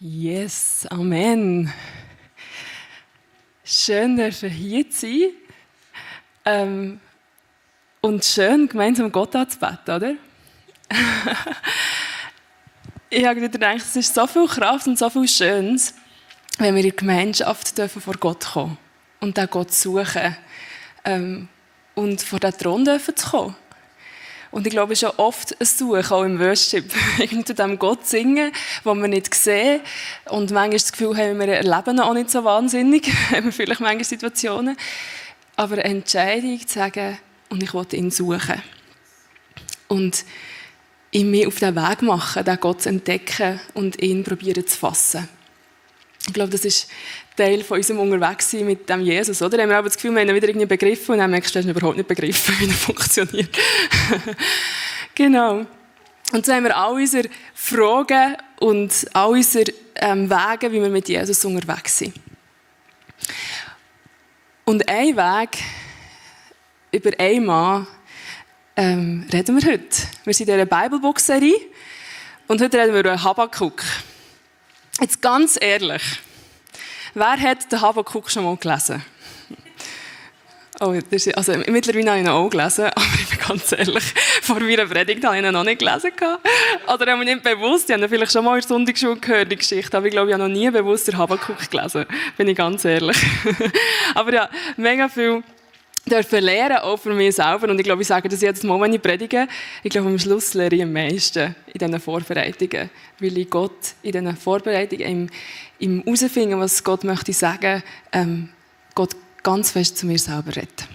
Yes, Amen. Schön, dass wir hier sein. Ähm, und schön, gemeinsam Gott anzubeten, oder? ich habe wieder gedacht, es ist so viel Kraft und so viel Schönes, wenn wir in Gemeinschaft dürfen vor Gott kommen und dann Gott suchen ähm, und vor den Thron dürfen zu kommen. Und ich glaube, es ist auch oft ein Suchen, auch im Worship. Irgendwie dem Gott singen, was wir nicht sehen. Und manchmal das Gefühl haben, wir erleben auch nicht so wahnsinnig. haben wir vielleicht manchmal Situationen. Aber eine Entscheidung zu sagen, und ich will ihn suchen. Und ihn mir auf den Weg machen, den Gott zu entdecken und ihn probieren zu fassen. Ich glaube, das ist Teil von unserem Unterwegssein mit dem Jesus, oder? Da haben wir aber das Gefühl, wir haben ihn wieder irgendwie begriffen und dann merkst du, du hast überhaupt nicht begriffen, wie er funktioniert. genau. Und so haben wir all unsere Fragen und all unsere ähm, Wege, wie wir mit Jesus unterwegs sind. Und ein Weg über einen Mann ähm, reden wir heute. Wir sind in dieser Bibelbox-Serie und heute reden wir über Habakkuk. Jetzt ganz ehrlich, wer hat den Habakkuk schon mal gelesen? Oh, das ist, also mittlerweile habe ich ihn auch gelesen, aber ich bin ganz ehrlich, vor meiner Predigt habe ich ihn noch nicht gelesen. Oder habe ich nicht bewusst, ich habe ihn vielleicht schon mal in der Sonntagsschule gehört, die Geschichte, aber ich glaube, ich habe noch nie bewusst den Habakkuk gelesen, bin ich ganz ehrlich. aber ja, mega viel dürfen lernen, auch für mich selber. Und ich glaube, ich sage das jedes Mal, wenn ich predige. Ich glaube, am Schluss lerne ich am meisten in diesen Vorbereitungen. Weil ich Gott in diesen Vorbereitungen, im, im herausfinden, was Gott möchte sagen, ähm, Gott ganz fest zu mir selber redet.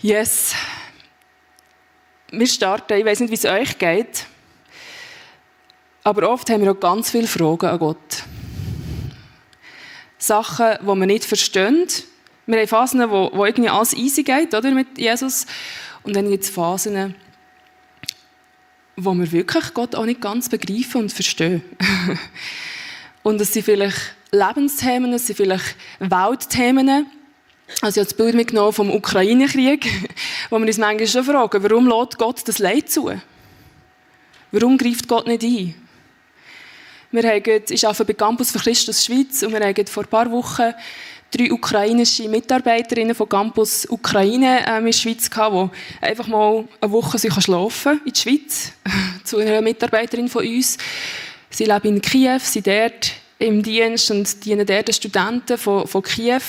Yes. Wir starten, ich weiß nicht, wie es euch geht, aber oft haben wir auch ganz viele Fragen an Gott. Sachen, die wir nicht verstehen, wir haben Phasen, wo, wo irgendwie alles easy geht, oder, mit Jesus. Und dann gibt es Phasen, wo wir wirklich Gott auch nicht ganz begreifen und verstehen. und es sind vielleicht Lebensthemen, es sind vielleicht Weltthemen. Also ich habe das Bild mitgenommen vom Ukraine-Krieg, wo wir uns manchmal schon fragen, warum lädt Gott das Leid zu? Warum greift Gott nicht ein? Wir haben, ich arbeite bei Campus für Christus Schweiz und wir haben vor ein paar Wochen drei ukrainische Mitarbeiterinnen von Campus Ukraine ähm, in der Schweiz die einfach mal eine Woche schlafen in der Schweiz zu einer Mitarbeiterin von uns. Sie leben in Kiew, sind dort im Dienst und dienen dort den Studenten von, von Kiew.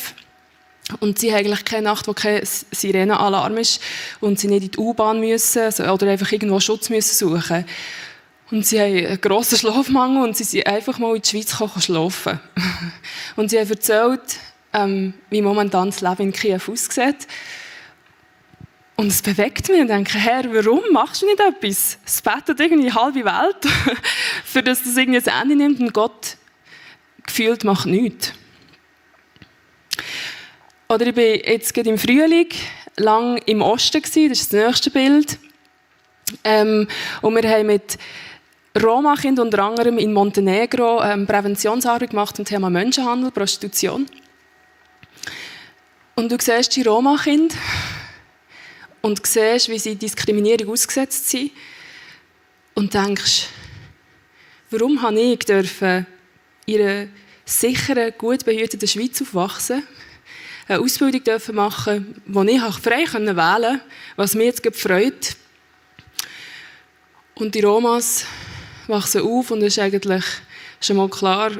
Und sie haben eigentlich keine Nacht, wo kein Sirenenalarm ist und sie nicht in die U-Bahn müssen oder einfach irgendwo Schutz müssen suchen und sie haben einen grossen Schlafmangel und sie sind einfach mal in die Schweiz schlafen. Und sie haben erzählt, ähm, wie momentan das Leben in Kiew aussieht. Und es bewegt mich und denke, Herr, warum machst du nicht etwas? Es betet irgendwie die halbe Welt, für das das irgendwie ein Ende nimmt und Gott gefühlt macht nichts. Oder ich bin jetzt gerade im Frühling lang im Osten gewesen, das ist das nächste Bild. Ähm, und wir haben mit Roma-Kindern unter anderem in Montenegro ähm, Präventionsarbeit gemacht zum Thema Menschenhandel, Prostitution. Und du siehst die Roma-Kinder und siehst, wie sie Diskriminierung ausgesetzt sind und denkst, warum habe ich dürfen in einer sicheren, gut behüteten Schweiz aufwachsen, eine Ausbildung dürfen machen, wo ich frei wählen konnte, was mich jetzt freut. Und die Romas wachsen auf und es ist eigentlich schon mal klar,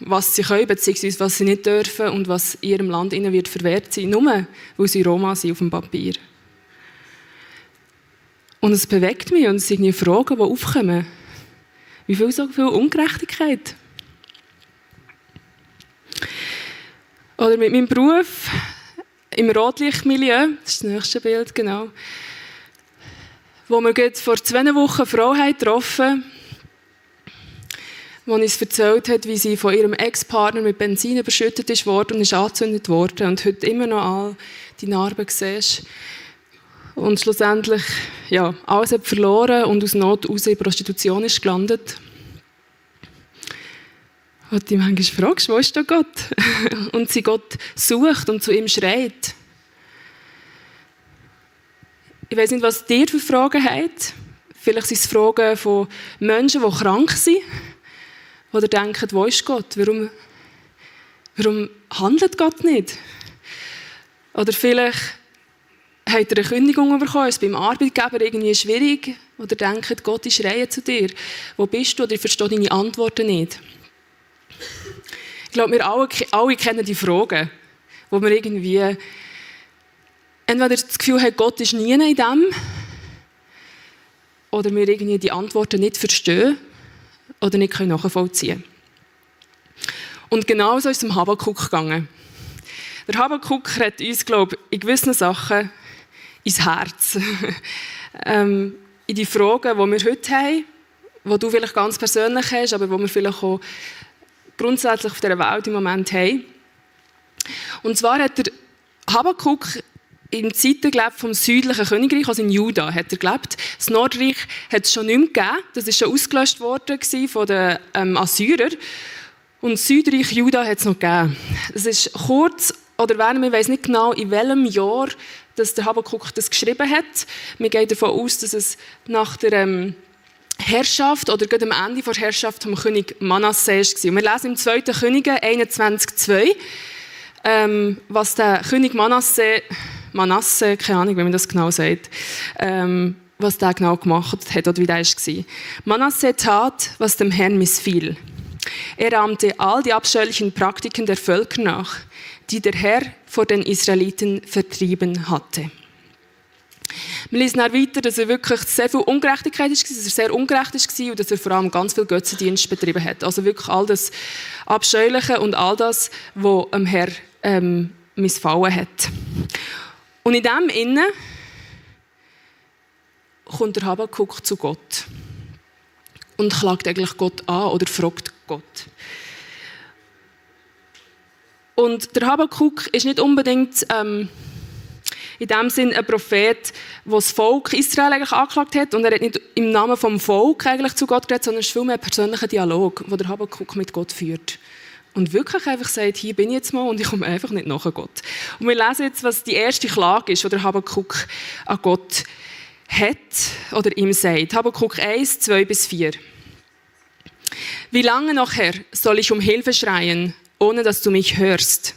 was sie können, beziehungsweise was sie nicht dürfen und was ihrem Land ihnen wird verwehrt sein, nur weil sie Roma sind auf dem Papier. Und es bewegt mich und es sind Fragen, die aufkommen. Wie viel so viel Ungerechtigkeit? Oder mit meinem Beruf im Rotlichtmilieu, das ist das nächste Bild, genau, wo wir vor zwei Wochen eine Frau getroffen haben, die uns erzählt hat, wie sie von ihrem Ex-Partner mit Benzin überschüttet ist worden und ist angezündet worden und heute immer noch all die Narben siehst. Und schlussendlich, ja, alles hat verloren und aus Not raus in Prostitution ist gelandet. Und die manchmal fragst, wo ist da Gott? und sie Gott sucht und zu ihm schreit. Ich weiß nicht, was dir für Fragen hat. Vielleicht sind es Fragen von Menschen, die krank sind Oder denkt, wo ist Gott? Warum, warum handelt Gott nicht? Oder vielleicht habt ihr eine Kündigung bekommen, ist beim Arbeitgeber irgendwie schwierig? Oder denkt, Gott ist Reihe zu dir? Wo bist du? Oder ich verstehe deine Antworten nicht. Ich glaube, wir alle, alle kennen die Fragen, wo wir irgendwie entweder das Gefühl haben, Gott ist nie in dem, oder wir irgendwie die Antworten nicht verstehen oder nicht nachvollziehen können. Und genau so ist es dem Habakkuk gegangen. Der Habakkuk hat uns, glaube ich, in gewissen Sachen ins Herz. ähm, in die Fragen, die wir heute haben, die du vielleicht ganz persönlich hast, aber die wir vielleicht auch grundsätzlich auf dieser Welt im Moment haben. Und zwar hat der Habakkuk in Zeiten gelebt vom südlichen Königreich, also in Juda, hat er gelebt. Das Nordreich hat es schon nicht mehr gegeben. Das ist schon ausgelöscht worden von den ähm, Assyrern. Und das Südreich Juda hat es noch gegeben. Es ist kurz, oder werden wir weiß nicht genau, in welchem Jahr dass der Habakkuk das geschrieben hat. Wir gehen davon aus, dass es nach der ähm, Herrschaft oder gerade am Ende der Herrschaft vom König Manasseh war. Und wir lesen im 2. Könige 21,2, ähm, was der König Manasseh Manasse, keine Ahnung, wie man das genau sagt, ähm, was der genau gemacht hat oder wie der war. Manasse tat, was dem Herrn missfiel. Er ahmte all die abscheulichen Praktiken der Völker nach, die der Herr vor den Israeliten vertrieben hatte. Wir lesen auch weiter, dass er wirklich sehr viel Ungerechtigkeit war, dass er sehr ungerecht war und dass er vor allem ganz viel Götzendienst betrieben hat. Also wirklich all das Abscheuliche und all das, was dem Herr ähm, missfallen hat. Und in dem Innen kommt der Habakkuk zu Gott und klagt eigentlich Gott an oder fragt Gott. Und der Habakkuk ist nicht unbedingt ähm, in dem Sinn ein Prophet, der das Volk Israel eigentlich angeklagt hat und er hat nicht im Namen vom Volk eigentlich zu Gott geredet, sondern es ist vielmehr ein persönlicher Dialog, den der Habakkuk mit Gott führt und wirklich einfach sagt, hier bin ich jetzt mal und ich komme einfach nicht nach Gott. Und wir lesen jetzt, was die erste Klage ist, die der Habakkuk an Gott hat oder ihm sagt. Habakkuk 1, 2 bis 4. Wie lange noch, Herr, soll ich um Hilfe schreien, ohne dass du mich hörst?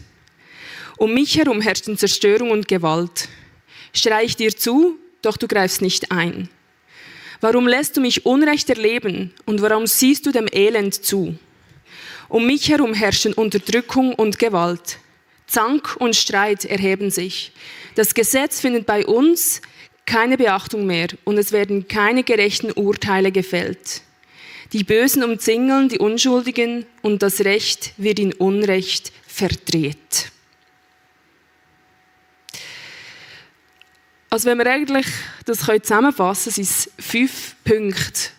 Um mich herum herrscht Zerstörung und Gewalt. Schrei ich dir zu, doch du greifst nicht ein. Warum lässt du mich Unrecht erleben und warum siehst du dem Elend zu? Um mich herum herrschen Unterdrückung und Gewalt. Zank und Streit erheben sich. Das Gesetz findet bei uns keine Beachtung mehr und es werden keine gerechten Urteile gefällt. Die Bösen umzingeln die Unschuldigen und das Recht wird in Unrecht verdreht. Also wenn wir eigentlich das zusammenfassen können, sind es fünf Punkte,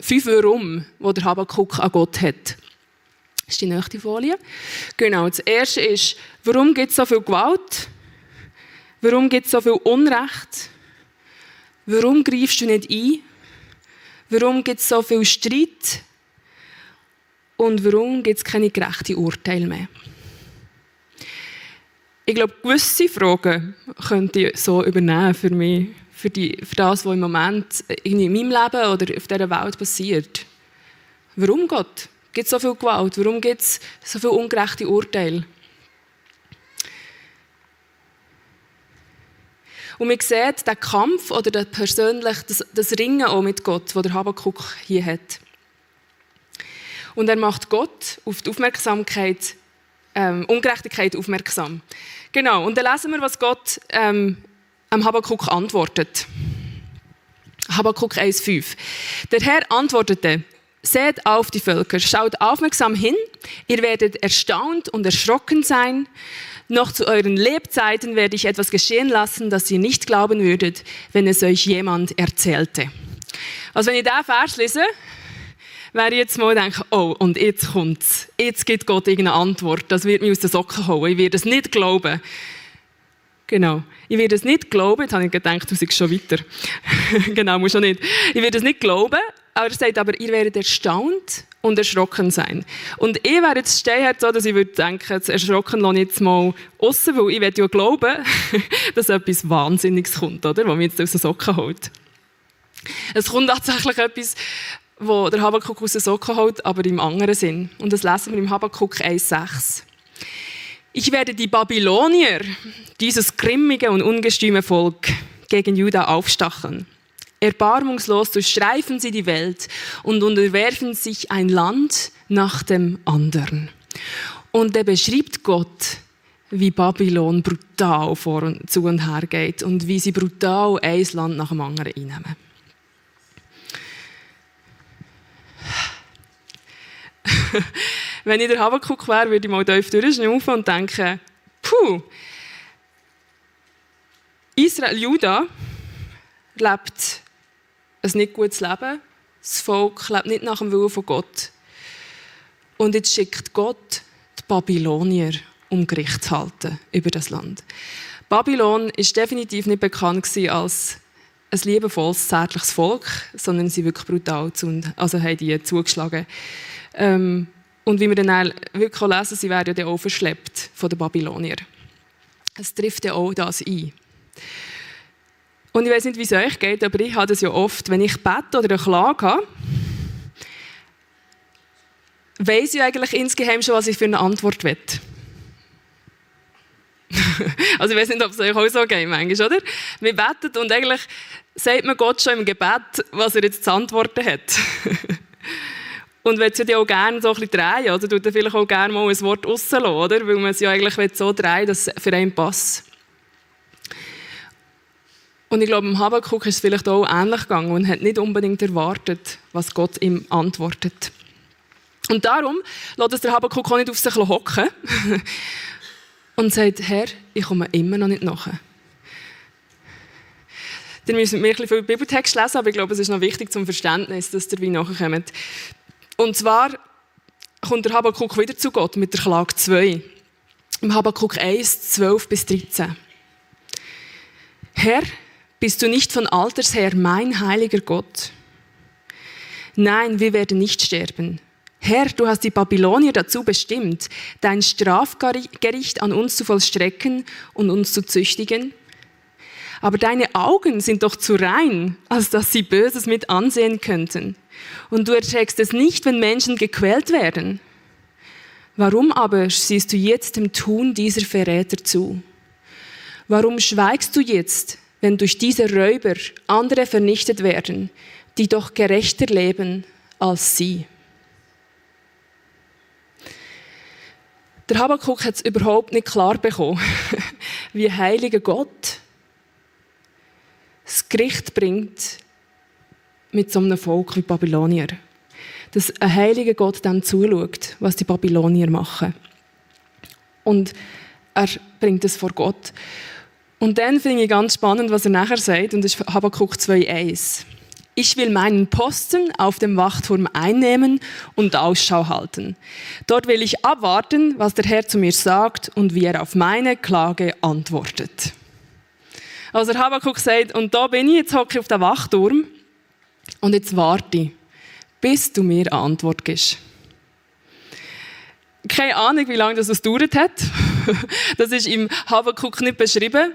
fünf Warum, die der Habakkuk an Gott hat. Das ist die nächste Folie. Genau, das erste ist, warum gibt es so viel Gewalt? Warum gibt es so viel Unrecht? Warum greifst du nicht ein? Warum gibt es so viel Streit? Und warum gibt es keine gerechten Urteile mehr? Ich glaube, gewisse Fragen könnte ich so übernehmen für mich, für, die, für das, was im Moment in meinem Leben oder auf dieser Welt passiert. Warum Gott? Gibt es so viel Gewalt? Warum gibt es so viele ungerechte Urteile? Und man sieht den Kampf oder das persönlich, das, das Ringen auch mit Gott, das der Habakkuk hier hat. Und er macht Gott auf die Aufmerksamkeit, ähm, Ungerechtigkeit aufmerksam. Genau, und dann lesen wir, was Gott ähm, am Habakkuk antwortet. Habakkuk 1,5. Der Herr antwortete, Seht auf die Völker, schaut aufmerksam hin, ihr werdet erstaunt und erschrocken sein. Noch zu euren Lebzeiten werde ich etwas geschehen lassen, das ihr nicht glauben würdet, wenn es euch jemand erzählte. Also wenn ich diesen Vers lese, wäre ich jetzt mal denken, oh, und jetzt kommt's. Jetzt gibt Gott irgendeine Antwort. Das wird mich aus den Socken holen. Ich werde es nicht glauben. Genau. Ich werde es nicht glauben. Jetzt habe ich gedacht, du bist schon weiter. genau, muss schon nicht. Ich werde es nicht glauben, aber er sagt aber, ihr werdet erstaunt und erschrocken sein. Und ich wäre jetzt stehen so, dass ich würde denken, jetzt erschrocken lasse ich jetzt mal aussen, weil ich werde ja glauben, dass etwas Wahnsinniges kommt, oder? Was mich jetzt aus den Socken holt. Es kommt tatsächlich etwas, wo der Habakkuk aus den Socken holt, aber im anderen Sinn. Und das lesen wir im Habakkuk 1,6. Ich werde die Babylonier, dieses grimmige und ungestüme Volk, gegen Juda aufstacheln. Erbarmungslos durchstreifen sie die Welt und unterwerfen sich ein Land nach dem anderen. Und er beschreibt Gott, wie Babylon brutal vor und zu und her geht und wie sie brutal ein Land nach dem anderen einnehmen. Wenn ich der Habakuk wäre, würde ich mal tief durchschnaufen und denken, puh, Israel, Juda lebt ein nicht gutes Leben. Das Volk lebt nicht nach dem Willen von Gott. Und jetzt schickt Gott die Babylonier, um Gericht zu halten über das Land. Babylon ist definitiv nicht bekannt als ein liebevolles, zärtliches Volk, sondern sie wirklich brutal zu, also haben die zugeschlagen. Ähm, und wie wir dann wirklich lesen, sie werden ja auch verschleppt von den Babyloniern. Es trifft ja auch das ein. Und ich weiß nicht, wie es euch geht, aber ich habe das ja oft, wenn ich bete oder eine Klage habe, weiß ich eigentlich insgeheim schon, was ich für eine Antwort will. also ich weiß nicht, ob es euch auch so geht, manchmal, oder? Wir beten und eigentlich sagt man Gott schon im Gebet, was er jetzt zu antworten hat. und will es ja auch gerne so ein bisschen drehen, oder? Tut er vielleicht auch gerne mal ein Wort rauslassen, oder? Weil man es ja eigentlich so drehen dass es für einen passt. Und ich glaube, im Habakkuk ist es vielleicht auch ähnlich gegangen und hat nicht unbedingt erwartet, was Gott ihm antwortet. Und darum lässt es der Habakkuk auch nicht auf sich hocken und sagt, Herr, ich komme immer noch nicht nach. Ihr müsst mir ein bisschen viel Bibeltext lesen, aber ich glaube, es ist noch wichtig zum Verständnis, dass ihr wie nachkommt. Und zwar kommt der Habakkuk wieder zu Gott mit der Klage 2. Im Habakkuk 1, 12 bis 13. Herr, bist du nicht von Alters her mein heiliger Gott? Nein, wir werden nicht sterben. Herr, du hast die Babylonier dazu bestimmt, dein Strafgericht an uns zu vollstrecken und uns zu züchtigen. Aber deine Augen sind doch zu rein, als dass sie Böses mit ansehen könnten. Und du erträgst es nicht, wenn Menschen gequält werden. Warum aber siehst du jetzt dem Tun dieser Verräter zu? Warum schweigst du jetzt, wenn durch diese Räuber andere vernichtet werden, die doch gerechter leben als sie. Der Habakkuk hat es überhaupt nicht klar bekommen, wie heiliger Gott das Gericht bringt mit so einem Volk wie Babylonier. Dass ein heiliger Gott dann zuschaut, was die Babylonier machen. Und er bringt es vor Gott. Und dann finde ich ganz spannend, was er nachher sagt, und das ist Habakkuk 2,1. Ich will meinen Posten auf dem Wachturm einnehmen und Ausschau halten. Dort will ich abwarten, was der Herr zu mir sagt und wie er auf meine Klage antwortet. Also Habakkuk sagt, und da bin ich, jetzt hocke ich auf dem Wachturm und jetzt warte ich, bis du mir eine Antwort gibst. Keine Ahnung, wie lange das gedauert hat. Das ist im Habakkuk nicht beschrieben.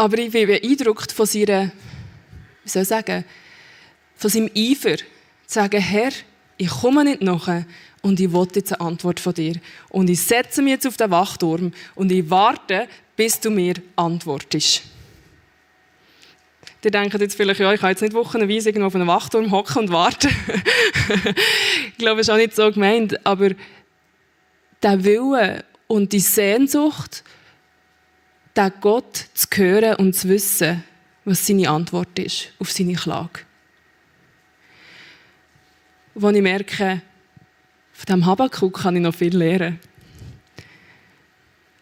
Aber ich bin beeindruckt von seiner, wie soll ich sagen, von seinem Eifer, zu sagen, Herr, ich komme nicht nach und ich will jetzt eine Antwort von dir. Und ich setze mich jetzt auf den Wachturm und ich warte, bis du mir antwortest. Die denken jetzt vielleicht, ja, ich kann jetzt nicht wochenweise irgendwo auf einem Wachturm hocken und warten. ich glaube, es ist auch nicht so gemeint, aber der Wille und die Sehnsucht, den Gott zu hören und zu wissen, was seine Antwort ist auf seine Klage. Wo ich merke, von diesem Habakkuk kann ich noch viel lernen.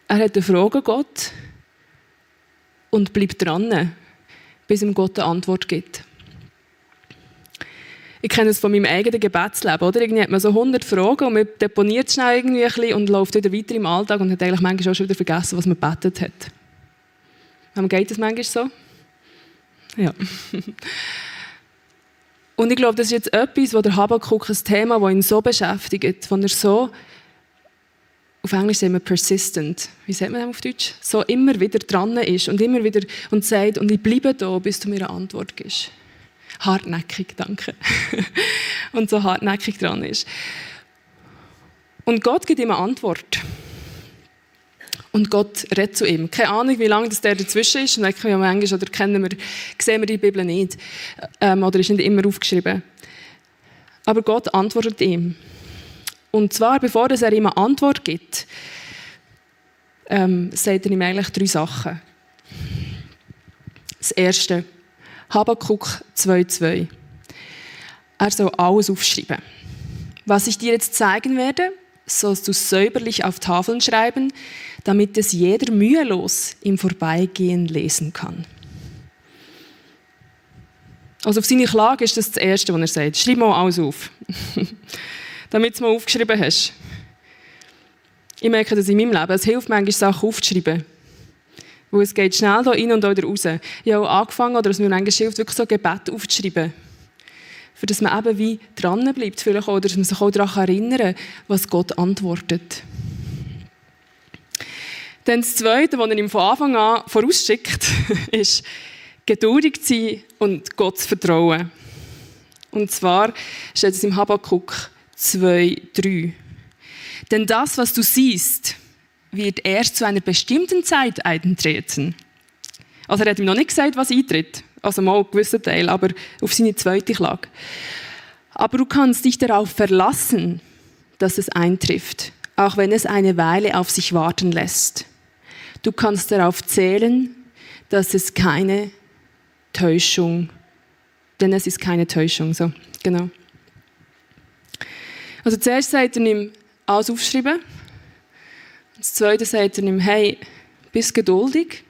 Er hat eine Frage Gott und bleibt dran, bis ihm Gott eine Antwort gibt. Ich kenne es von meinem eigenen Gebetsleben, oder? Irgendwie hat man so 100 Fragen und man deponiert schnell irgendwie ein bisschen und läuft wieder weiter im Alltag und hat eigentlich manchmal auch schon wieder vergessen, was man betet hat. Wem geht das manchmal so? Ja. Und ich glaube, das ist jetzt etwas, wo der Habakkuk ein Thema, das ihn so beschäftigt, wo er so, auf Englisch sagen wir persistent, wie sagt man das auf Deutsch? So immer wieder dran ist und immer wieder und sagt, und ich bleibe da, bis du mir eine Antwort gibst. hartnäckig, danke. und so hartnäckig dran ist. Und Gott gibt ihm eine Antwort. Und Gott redet zu ihm. Keine Ahnung, wie lange das der dazwischen ist. Und ja manchmal, oder kennen wir, sehen wir die Bibel nicht. Ähm, oder ist nicht immer aufgeschrieben. Aber Gott antwortet ihm. Und zwar, bevor er ihm eine Antwort gibt, ähm, sagt er ihm eigentlich drei Sachen. Das erste, Habakkuk 2,2. Er soll alles aufschreiben. Was ich dir jetzt zeigen werde, sollst du säuberlich auf Tafeln schreiben, damit es jeder mühelos im Vorbeigehen lesen kann. Also auf seine Klage ist das das Erste, was er sagt. Schreib mal alles auf. damit du es mal aufgeschrieben hast. Ich merke das in meinem Leben. Es hilft manchmal, Sachen aufzuschreiben. Weil es geht schnell da rein und da wieder raus. Ich habe auch angefangen, oder es mir manchmal hilft, wirklich so Gebet aufzuschreiben. Für dass man eben wie dran bleibt, vielleicht auch, dass man sich auch daran erinnern kann, was Gott antwortet. Dann das Zweite, was er ihm von Anfang an vorausschickt, ist, geduldig zu sein und Gott zu vertrauen. Und zwar steht es im Habakkuk 2, 3. Denn das, was du siehst, wird erst zu einer bestimmten Zeit eintreten. Also er hat ihm noch nicht gesagt, was eintritt. Also mal einen gewissen Teil, aber auf seine zweite Klage. Aber du kannst dich darauf verlassen, dass es eintrifft, auch wenn es eine Weile auf sich warten lässt. Du kannst darauf zählen, dass es keine Täuschung, denn es ist keine Täuschung, so, genau. Also zuerst sagt er ihm, alles aufschreiben. Das Zweite sagt er ihm, hey, bist geduldig,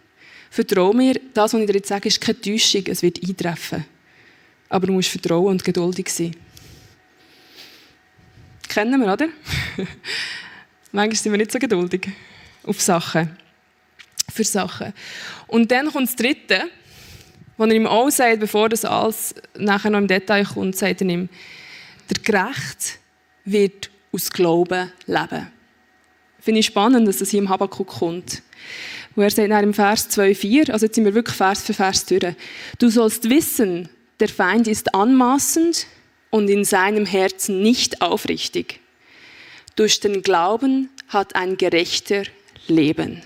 vertraue mir, das, was ich dir jetzt sage, ist keine Täuschung, es wird eintreffen. Aber du musst vertrauen und geduldig sein. Kennen wir, oder? Manchmal sind wir nicht so geduldig auf Sachen. Für Sachen. Und dann kommt das Dritte, was er ihm auch sagt, bevor das alles nachher noch im Detail kommt, sagt er ihm, der Gerecht wird aus Glauben leben. Finde ich spannend, dass das hier im Habakkuk kommt. Wo er sagt im Vers 2,4, also jetzt sind wir wirklich Vers für Vers durch. Du sollst wissen, der Feind ist anmaßend und in seinem Herzen nicht aufrichtig. Durch den Glauben hat ein Gerechter Leben.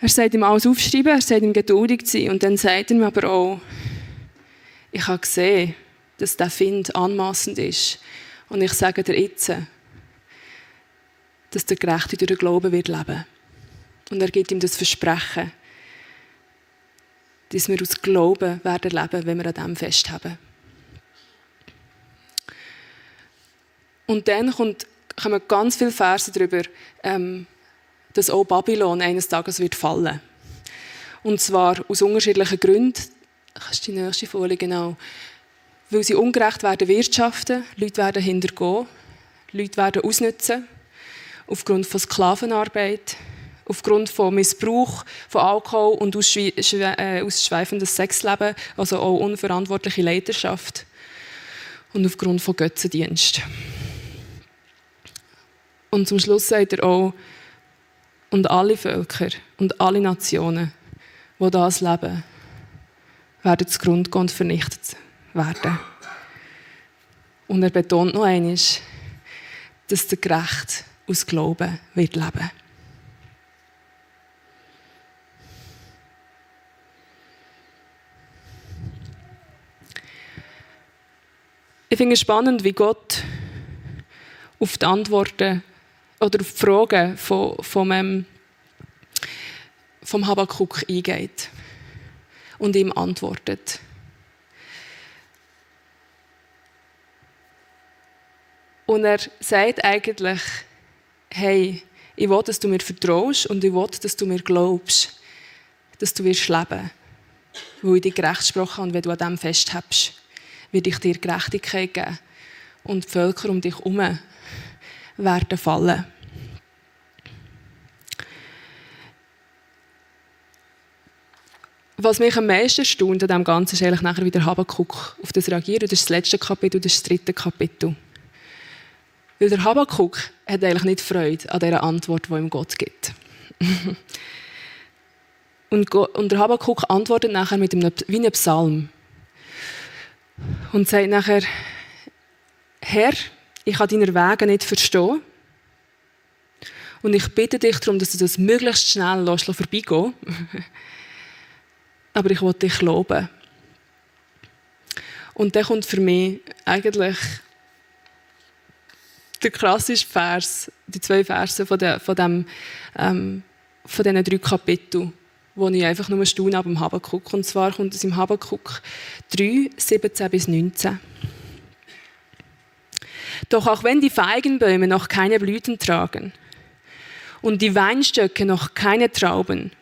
Er sagt ihm alles aufschreiben, er sagt ihm geduldig sein und dann sagt er ihm aber auch, ich habe gesehen, dass der Find anmaßend ist. Und ich sage dir jetzt, dass der Gerechte durch den Glauben wird leben. Und er gibt ihm das Versprechen, dass wir aus Glauben werden leben, wenn wir an dem festhaben. Und dann kommt, kommen ganz viele Verse darüber, ähm, dass auch Babylon eines Tages wird fallen. Und zwar aus unterschiedlichen Gründen. Kannst du die nächste Folie genau? Weil sie ungerecht werden wirtschaften, Leute werden hintergehen, Leute werden ausnutzen, aufgrund von Sklavenarbeit, aufgrund von Missbrauch von Alkohol und äh, ausschweifendes Sexleben, also auch unverantwortliche Leiterschaft und aufgrund von Götzendienst. Und zum Schluss sagt er auch, und alle Völker und alle Nationen, die das leben, werden zugrunde gehen und vernichtet werden. Und er betont noch einmal, dass der Gerecht aus Glauben wird leben. Ich finde es spannend, wie Gott auf die Antworten oder auf die Fragen von, von, ähm, vom Habakkuk eingeht und ihm antwortet. Und er sagt eigentlich, hey, ich will, dass du mir vertraust und ich will, dass du mir glaubst, dass du wirst leben. Weil ich dich gerecht gesprochen und wenn du an dem festhältst, werde ich dir Gerechtigkeit geben. Und die Völker um dich herum werden fallen. Was mich am meisten erstaunt an dem Ganzen ist eigentlich nachher wieder Habakkuk auf das reagieren. Das ist das letzte Kapitel, das ist das dritte Kapitel. Weil der Habakkuk hat eigentlich nicht Freude an dieser Antwort, die ihm Gott gibt. Und, und der Habakkuk antwortet nachher mit einem, wie einem Psalm. Und sagt nachher, Herr, ich kann deine Wege nicht verstehen. Und ich bitte dich darum, dass du das möglichst schnell lässt, vorbeigehen Aber ich will dich loben. Und dann kommt für mich eigentlich der klassische Vers, die zwei Verse von, der, von, dem, ähm, von diesen drei Kapiteln, wo ich einfach nur staune ab dem Habakuk. Und zwar kommt es im Habakuk 3, 17 bis 19. Doch auch wenn die Feigenbäume noch keine Blüten tragen und die Weinstöcke noch keine Trauben,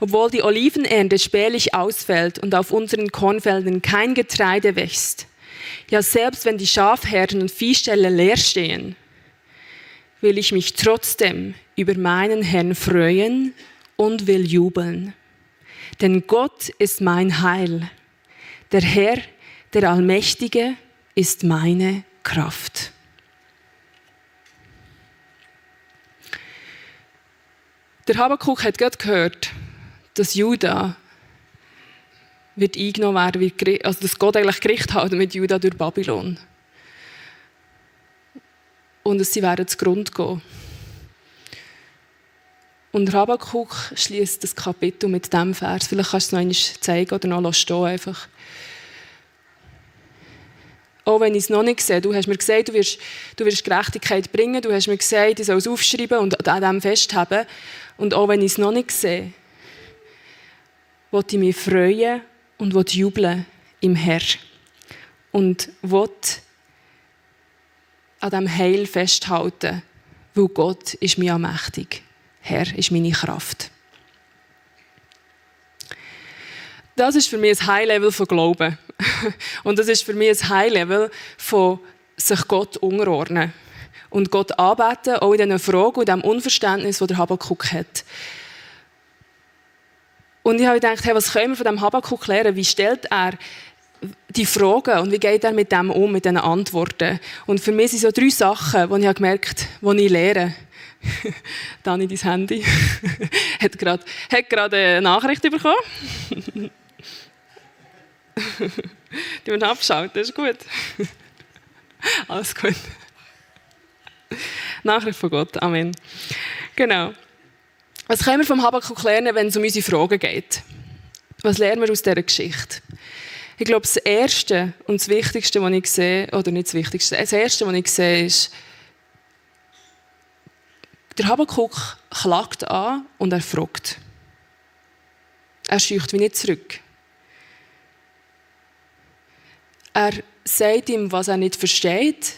obwohl die Olivenernte spärlich ausfällt und auf unseren Kornfeldern kein Getreide wächst. Ja, selbst wenn die Schafherden und Viehställe leer stehen, will ich mich trotzdem über meinen Herrn freuen und will jubeln. Denn Gott ist mein Heil. Der Herr, der Allmächtige, ist meine Kraft. Der Habakkuk hat gerade gehört, dass Juda wird eingenommen werden, also dass Gott eigentlich Gericht hat mit Juda durch Babylon. Und dass sie werden zugrunde gehen. Und Habakkuk schließt das Kapitel mit dem Vers. Vielleicht kannst du es noch zeigen oder noch stehen einfach. Auch wenn ich es noch nicht sehe, du hast mir gesagt, du wirst, du wirst Gerechtigkeit bringen, du hast mir gesagt, ich soll es aufschreiben und an dem festhalten. Und auch wenn ich es noch nicht sehe, wollte ich mich freuen und wollte jubeln im Herr. Und wollte an diesem Heil festhalten, weil Gott ist mir mächtig. Herr ist meine Kraft. Das ist für mich ein High-Level von Glauben. Und das ist für mich ein High-Level von sich Gott unterordnen. Und Gott anbeten, auch in diesen Fragen und dem Unverständnis, das der Habakkuk hat. Und ich habe gedacht, hey, was können wir von dem Habakkuk lernen? Wie stellt er die Fragen und wie geht er mit dem um, mit diesen Antworten? Und für mich sind so drei Sachen, die ich gemerkt habe, die ich lehre. Dani, dein Handy hat gerade, hat eine Nachricht bekommen. die müssen abschalten, ist gut. Alles gut. Nachricht von Gott, Amen. Genau. Was können wir vom Habakkuk lernen, wenn es um unsere Fragen geht? Was lernen wir aus dieser Geschichte? Ich glaube, das Erste und das Wichtigste, was ich sehe, oder nicht das Wichtigste, das Erste, was ich sehe, ist, der Habakkuk klagt an und er fragt. Er scheucht wie nicht zurück. Er sagt ihm, was er nicht versteht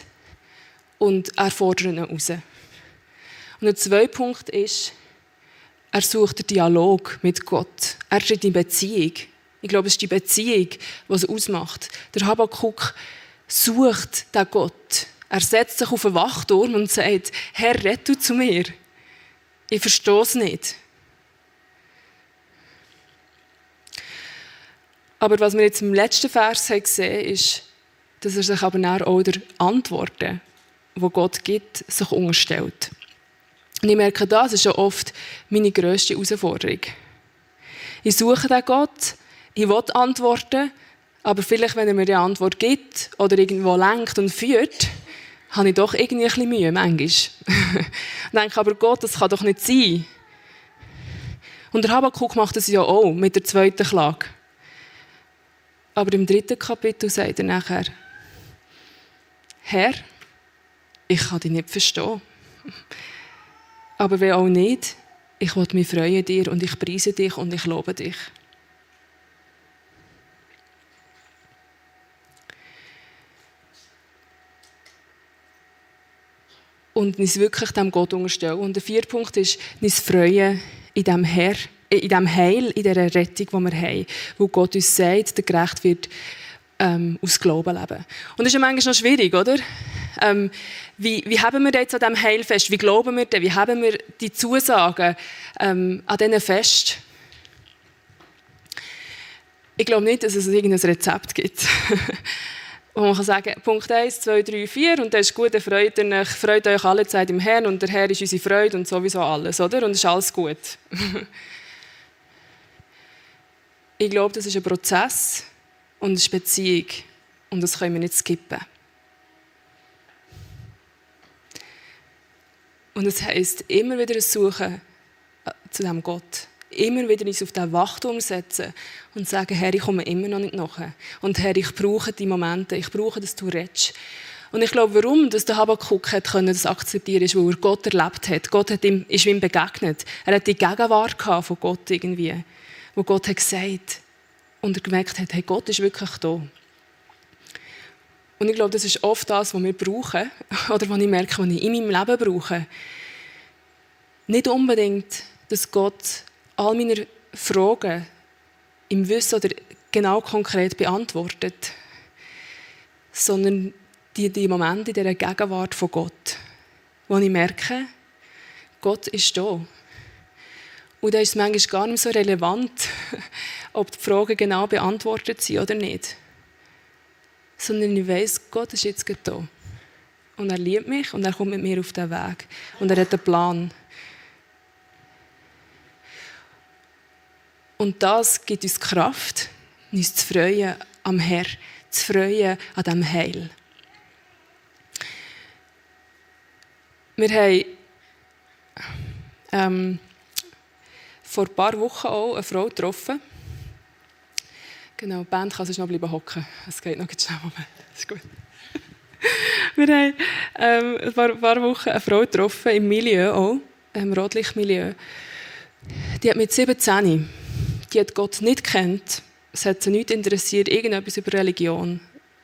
und er fordert ihn raus. Und der zweite Punkt ist, er sucht den Dialog mit Gott. Er tritt in Beziehung. Ich glaube, es ist die Beziehung, was es ausmacht. Der Habakkuk sucht den Gott. Er setzt sich auf einen Wachturm und sagt, Herr, rett du zu mir. Ich verstehe es nicht. Aber was wir jetzt im letzten Vers haben gesehen ist, dass er sich aber auch der Antworten, die Gott gibt, sich unterstellt. Und ich merke, das ist ja oft meine grösste Herausforderung. Ich suche den Gott, ich will antworten, aber vielleicht, wenn er mir die Antwort gibt oder irgendwo lenkt und führt, habe ich doch irgendwie ein bisschen Mühe, manchmal. ich denke aber, Gott, das kann doch nicht sein. Und der Habakkuk macht das ja auch mit der zweiten Klage. Aber im dritten Kapitel sagt er nachher, Herr, ich kann dich nicht verstehen. Aber wenn auch nicht, ich will mich freuen dir und ich preise dich und ich lobe dich. Und uns wirklich dem Gott unterstellen. Und der vierte Punkt ist, uns freuen in dem Herr, in dem Heil, in dieser Rettung, die wir haben. Wo Gott uns sagt, der Gerecht wird ähm, aus Glauben leben. Und das ist ja manchmal noch schwierig, oder? Ähm, wie, wie haben wir jetzt an diesem Heilfest? Wie glauben wir denn? Wie haben wir die Zusagen ähm, an diesen Fest? Ich glaube nicht, dass es irgendein Rezept gibt. wo man kann sagen, Punkt 1, 2, 3, 4 und das ist gut, freut, euch, freut euch alle Zeit im Herrn und der Herr ist unsere Freude und sowieso alles, oder? Und es ist alles gut. ich glaube, das ist ein Prozess und eine Beziehung. Und das können wir nicht skippen. Und das heisst, immer wieder Suchen äh, zu diesem Gott. Immer wieder uns auf diesen Wachturm setzen und sagen, Herr, ich komme immer noch nicht nach. Und Herr, ich brauche die Momente, ich brauche, dass du redest. Und ich glaube, warum dass der Habakkuk hat können, das akzeptieren ist, weil er Gott erlebt hat. Gott hat ihm, ist ihm begegnet. Er hat die Gegenwart von Gott irgendwie, wo Gott hat gesagt und er gemerkt hat, hey, Gott ist wirklich da. Und ich glaube, das ist oft das, was wir brauchen oder was ich merke, was ich in meinem Leben brauche. Nicht unbedingt, dass Gott all meine Fragen im Wissen oder genau konkret beantwortet, sondern die, die Momente in dieser Gegenwart von Gott, wo ich merke, Gott ist da. Und da ist es manchmal gar nicht so relevant, ob die Fragen genau beantwortet sind oder nicht. Sondern ich weiß, Gott ist jetzt da. Und er liebt mich und er kommt mit mir auf den Weg. Und er hat einen Plan. Und das gibt uns Kraft, uns zu freuen am Herr, zu freuen an diesem Heil. Wir haben ähm, vor ein paar Wochen auch eine Frau getroffen. Genau, die Band kann sich noch bleiben hocken. Es geht noch schnell. Ist gut. Wir haben ähm, ein paar Wochen eine Frau getroffen, im Milieu auch, im Rotlichtmilieu. Die hat mit 17, die hat Gott nicht kennt, es hat sie nicht interessiert, irgendetwas über Religion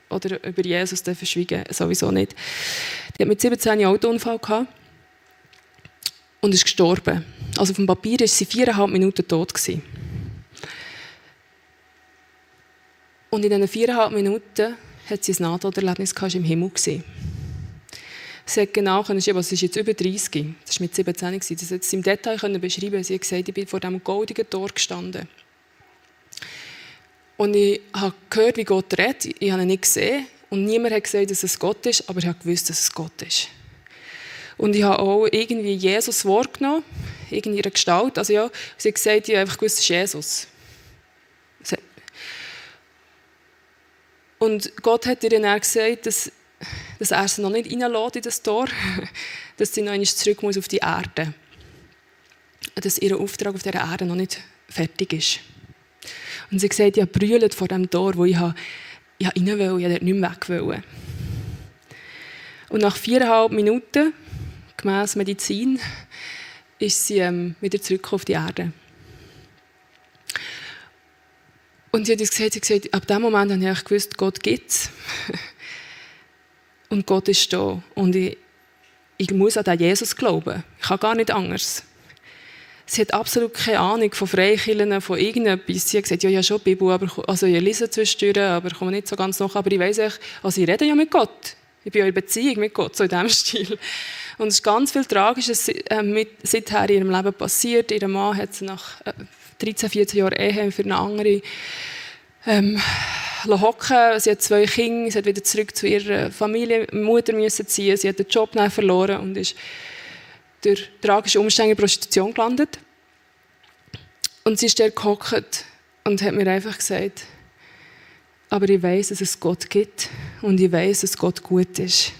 oder über Jesus zu verschwiegen, sowieso nicht. Die hat mit 17 einen Autounfall gehabt und ist gestorben. Also auf dem Papier war sie viereinhalb Minuten tot. Gewesen. Und in diesen viereinhalb Minuten hat sie ein Nahtoderlebnis im Himmel gesehen. Sie hat genau können schreiben, also sie ist jetzt über 30, das war mit 17 gewesen. Das hat sie im Detail können beschreiben. Sie hat gesagt, ich bin vor diesem goldigen Tor gestanden. Und ich habe gehört, wie Gott redet. Ich habe ihn nicht gesehen. Und niemand hat gesagt, dass es Gott ist, aber ich habe gewusst, dass es Gott ist. Und ich habe auch irgendwie Jesus Wort genommen, in ihrer Gestalt. Also ja, sie hat gesagt, ich habe einfach gewusst, es ist Jesus. Und Gott hat ihr dann gesagt, dass, dass er sie noch nicht reinlässt in das Tor, dass sie noch einmal zurück muss auf die Erde. Dass ihr Auftrag auf dieser Erde noch nicht fertig ist. Und sie ich habe brüllt vor dem Tor, wo ich, habe, rein wollte, ich habe nicht mehr weg. Und nach viereinhalb Minuten gemäß Medizin, ist sie ähm, wieder zurück auf die Erde. Und sie hat uns gesagt, sie hat gesagt, ab dem Moment habe ich gewusst, Gott gibt es. Und Gott ist da. Und ich, ich muss an den Jesus glauben. Ich kann gar nicht anders. Sie hat absolut keine Ahnung von Freikirchen, von irgendetwas. Sie hat gesagt, ja, ja, schon Bibel, aber, also ich lese zwischendurch, aber ich komme nicht so ganz nach. Aber ich weiß also ich rede ja mit Gott. Ich bin ja in Beziehung mit Gott, so in diesem Stil. Und es ist ganz viel Tragisches äh, mit, seither in ihrem Leben passiert. Ihr Mann hat sie nach äh, 13, 14 Jahren Ehe für eine andere ähm, hocken. Sie hat zwei Kinder, sie hat wieder zurück zu ihrer Familie, Mutter müssen ziehen. Sie hat den Job verloren und ist durch tragische Umstände in Prostitution gelandet. Und sie ist dort gehockt und hat mir einfach gesagt, aber ich weiß, dass es Gott gibt und ich weiß, dass Gott gut ist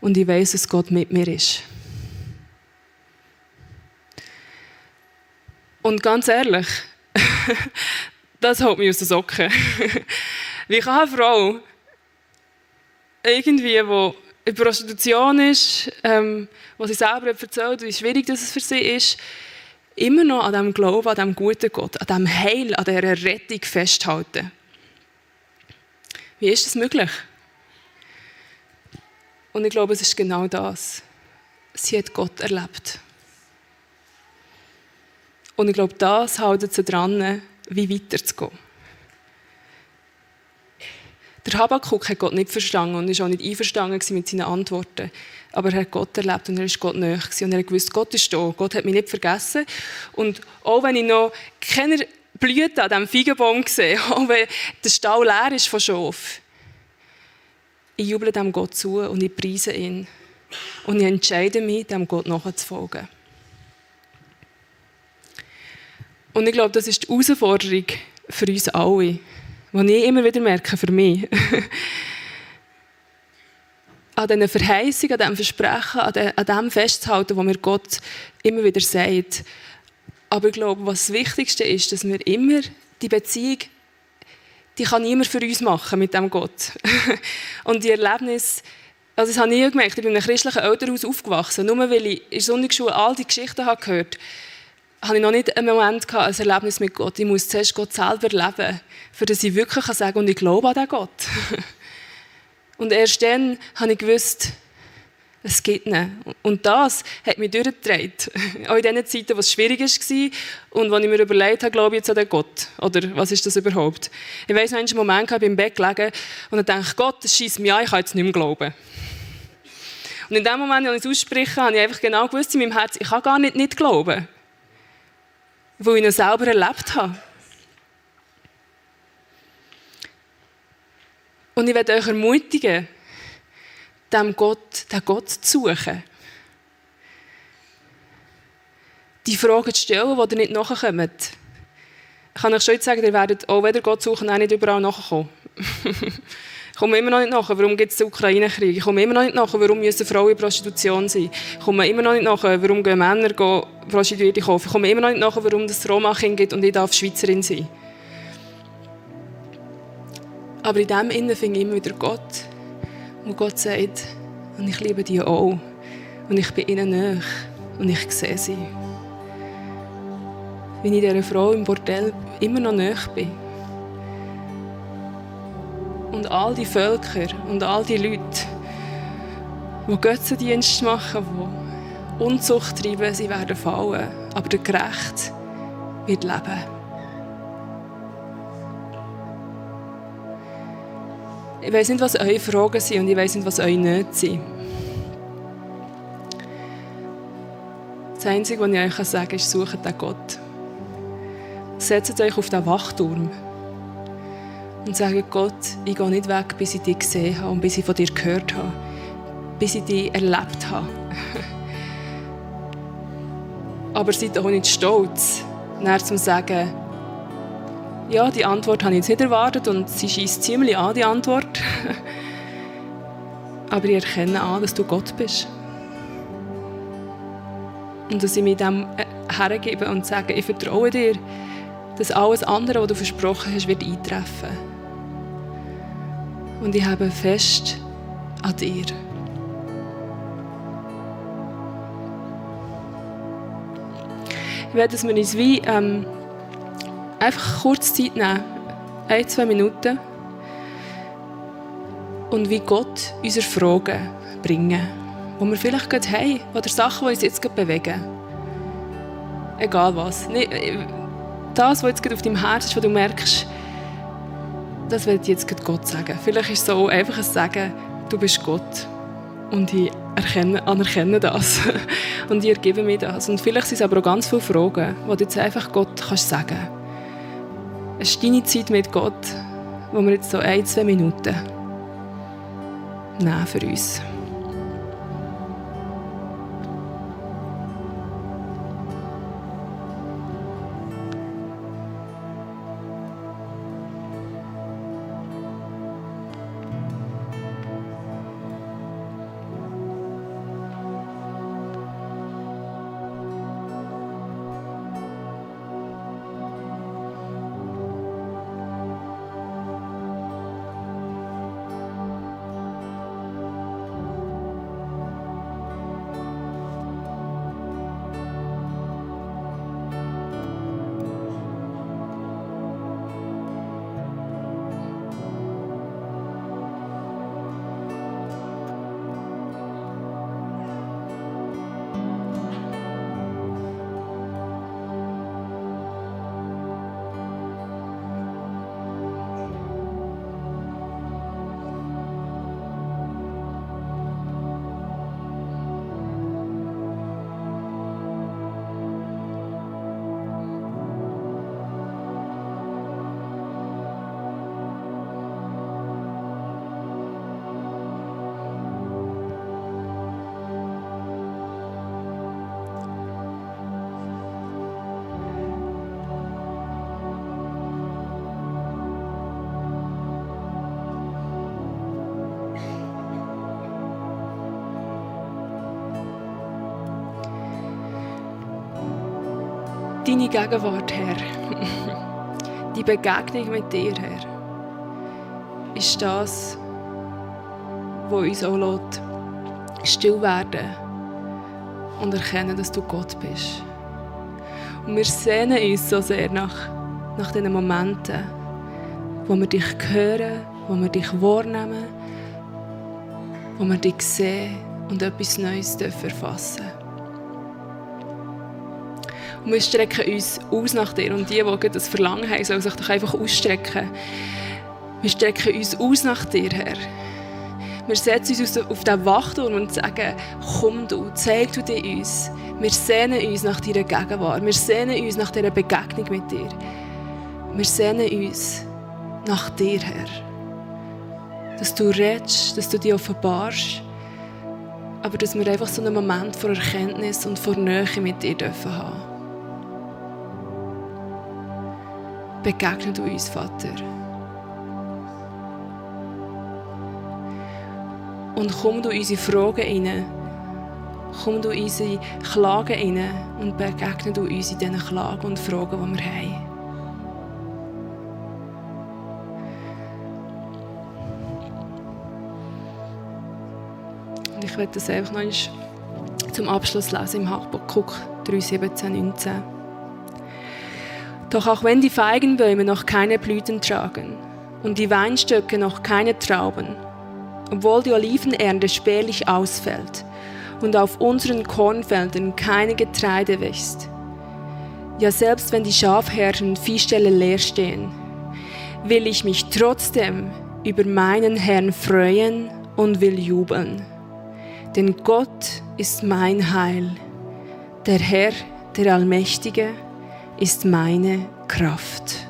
und ich weiß, dass Gott mit mir ist. Und ganz ehrlich, das hält mich aus den Socken. Wie kann eine Frau irgendwie, die in Prostitution ist, ähm, was sie selber erzählt, wie schwierig das für sie ist, immer noch an dem Glauben, an dem guten Gott, an dem Heil, an dieser Rettung festhalten. Wie ist das möglich? Und ich glaube, es ist genau das. Sie hat Gott erlebt. Und ich glaube, das hält sie dran, wie weiterzugehen. Der Habakkuk hat Gott nicht verstanden und war auch nicht einverstanden mit seinen Antworten. Aber er hat Gott erlebt und er ist Gott nahe und er hat gewusst, Gott ist da. Gott hat mich nicht vergessen. Und auch wenn ich noch keine Blüte an diesem Feigenbaum sehe, auch wenn der Stall leer ist von Schaf, ich juble dem Gott zu und ich preise ihn. Und ich entscheide mich, dem Gott nachzufolgen. Und ich glaube, das ist die Herausforderung für uns alle, die ich immer wieder merke, für mich. an diesen Verheißungen, an diesem Versprechen, an, de, an dem festzuhalten, was mir Gott immer wieder sagt. Aber ich glaube, was das Wichtigste ist, dass wir immer die Beziehung, die kann niemand für uns machen mit dem Gott. Und die Erlebnis, also das habe ich gemerkt, ich bin in einem christlichen Elternhaus aufgewachsen. Nur weil ich in der Sonntagsschule all die Geschichten habe gehört habe, habe ich noch nicht einen Moment gehabt, ein Erlebnis mit Gott. Ich muss zuerst Gott selber leben, für dass ich wirklich sagen kann, und ich glaube an den Gott. Und erst dann habe ich gewusst, es gibt ihn. Und das hat mich durchgetragen. Auch in den Zeiten, wo es schwierig war und wo ich mir überlegt habe, glaube ich jetzt an den Gott? Oder was ist das überhaupt? Ich weiss noch einen Moment, ich im Bett gelegen und dachte Gott, das schießt mich an, ich kann jetzt nicht mehr glauben. Und in dem Moment, als ich es ausspreche, habe ich einfach genau gewusst in meinem Herz, ich kann gar nicht nicht glauben. Weil ich ihn selber erlebt habe. Und ich werde euch ermutigen, dem Gott, den Gott zu suchen. Die Fragen zu stellen, die ihr nicht nachkommt. Ich kann euch schon jetzt sagen, ihr werdet auch wieder Gott suchen, auch nicht überall nachkommen. ich komme immer noch nicht nach, warum gibt es den Ukraine-Krieg. Ich komme immer noch nicht nach, warum müssen Frauen in Prostitution sein. Ich komme immer noch nicht nach, warum gehen Männer Prostituierte kaufen. Ich komme immer noch nicht nach, warum es Roma-Kind gibt und ich darf Schweizerin sein. Aber in dem Innen finde immer wieder Gott, wo Gott sagt, und ich liebe die auch. Und ich bin ihnen näher. Und ich sehe sie. Wie ich dieser Frau im Bordell immer noch näher bin. Und all die Völker und all die Leute, die Götzendienst machen, die Unzucht treiben, sie werden fallen. Aber der Gerecht wird leben. Ich weiß nicht, was eure Fragen sind und ich weiß nicht, was eure Nöte sind. Das Einzige, was ich euch sagen kann, ist, sucht den Gott. Setzt euch auf den Wachturm und sagt Gott, ich gehe nicht weg, bis ich dich gesehen habe und bis ich von dir gehört habe, bis ich dich erlebt habe. Aber seid auch nicht stolz, näher zu sagen, ja, die Antwort habe ich jetzt nicht erwartet und sie schießt ziemlich an, die Antwort. Aber ich erkenne an, dass du Gott bist. Und dass ich mich dem äh, hergebe und sage, ich vertraue dir, dass alles andere, was du versprochen hast, wird eintreffen. Und ich habe fest an dir. Ich werde, dass wir uns wie ähm, einfach kurz Zeit nehmen, ein, zwei Minuten, und wie Gott unsere Fragen bringen, wo wir vielleicht gerade haben, oder Sachen, die uns jetzt gerade bewegen. Egal was. Das, was jetzt gerade auf deinem Herz ist, wo du merkst, das will ich jetzt Gott sagen. Vielleicht ist es so einfach ein Sagen, du bist Gott. Und ich erkenne, anerkenne das. und ich ergebe mir das. Und vielleicht sind es aber auch ganz viele Fragen, die du jetzt einfach Gott kannst sagen kannst. Es ist deine Zeit mit Gott, wo wir jetzt so ein, zwei Minuten nehmen für uns. Deine Gegenwart, Herr, die Begegnung mit dir, Herr, ist das, was uns auch lässt, still werden und erkennen, dass du Gott bist. Und wir sehnen uns so sehr nach, nach diesen Momenten, wo wir dich hören, wo wir dich wahrnehmen, wo wir dich sehen und etwas Neues erfassen dürfen. Und wir strecken uns aus nach dir. Und die, die das Verlangen haben, sollen sich doch einfach ausstrecken. Wir strecken uns aus nach dir, Herr. Wir setzen uns auf den Wachturm und sagen, komm du, zeig du dir uns. Wir sehnen uns nach deiner Gegenwart. Wir sehnen uns nach dieser Begegnung mit dir. Wir sehnen uns nach dir, Herr. Dass du redest, dass du dich offenbarst, aber dass wir einfach so einen Moment vor Erkenntnis und vor Nähe mit dir dürfen haben. Begegne du uns, Vater. Und komm du unsere Fragen rein. Komm du unsere Klagen rein und begegne du uns in diesen Klagen und Fragen, die wir haben. Ich werde das einfach noch zum Abschluss lesen im Habakkuk 3, 17, 19. Doch auch wenn die Feigenbäume noch keine Blüten tragen und die Weinstöcke noch keine Trauben, obwohl die Olivenernte spärlich ausfällt und auf unseren Kornfeldern keine Getreide wächst. Ja, selbst wenn die Schafherden Viehställe leer stehen, will ich mich trotzdem über meinen Herrn freuen und will jubeln. Denn Gott ist mein Heil. Der Herr, der Allmächtige, ist meine Kraft.